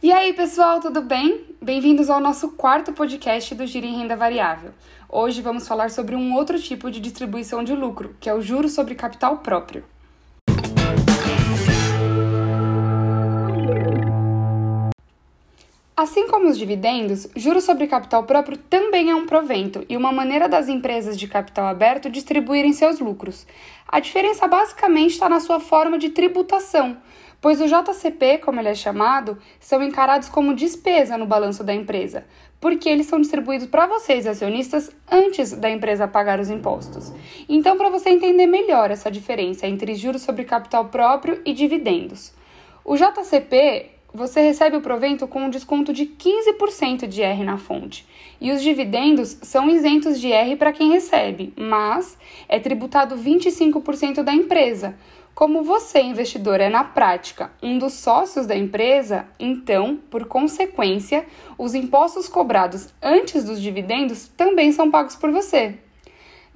E aí, pessoal, tudo bem? Bem-vindos ao nosso quarto podcast do Giro em Renda Variável. Hoje vamos falar sobre um outro tipo de distribuição de lucro, que é o juro sobre capital próprio. Assim como os dividendos, juros sobre capital próprio também é um provento e uma maneira das empresas de capital aberto distribuírem seus lucros. A diferença basicamente está na sua forma de tributação, pois o JCP, como ele é chamado, são encarados como despesa no balanço da empresa, porque eles são distribuídos para vocês, acionistas, antes da empresa pagar os impostos. Então, para você entender melhor essa diferença entre juros sobre capital próprio e dividendos. O JCP você recebe o provento com um desconto de 15% de R na fonte. E os dividendos são isentos de R para quem recebe, mas é tributado 25% da empresa. Como você, investidor, é na prática um dos sócios da empresa, então, por consequência, os impostos cobrados antes dos dividendos também são pagos por você.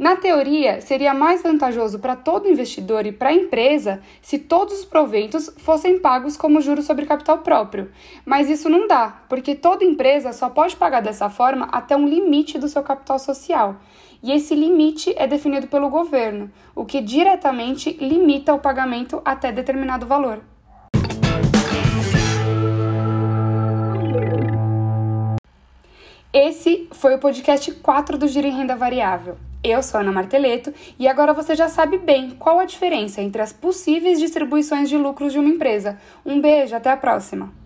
Na teoria, seria mais vantajoso para todo investidor e para a empresa se todos os proventos fossem pagos como juros sobre capital próprio. Mas isso não dá, porque toda empresa só pode pagar dessa forma até um limite do seu capital social. E esse limite é definido pelo governo, o que diretamente limita o pagamento até determinado valor. Esse foi o podcast 4 do Giro em Renda Variável. Eu sou Ana Marteleto e agora você já sabe bem qual a diferença entre as possíveis distribuições de lucros de uma empresa. Um beijo, até a próxima!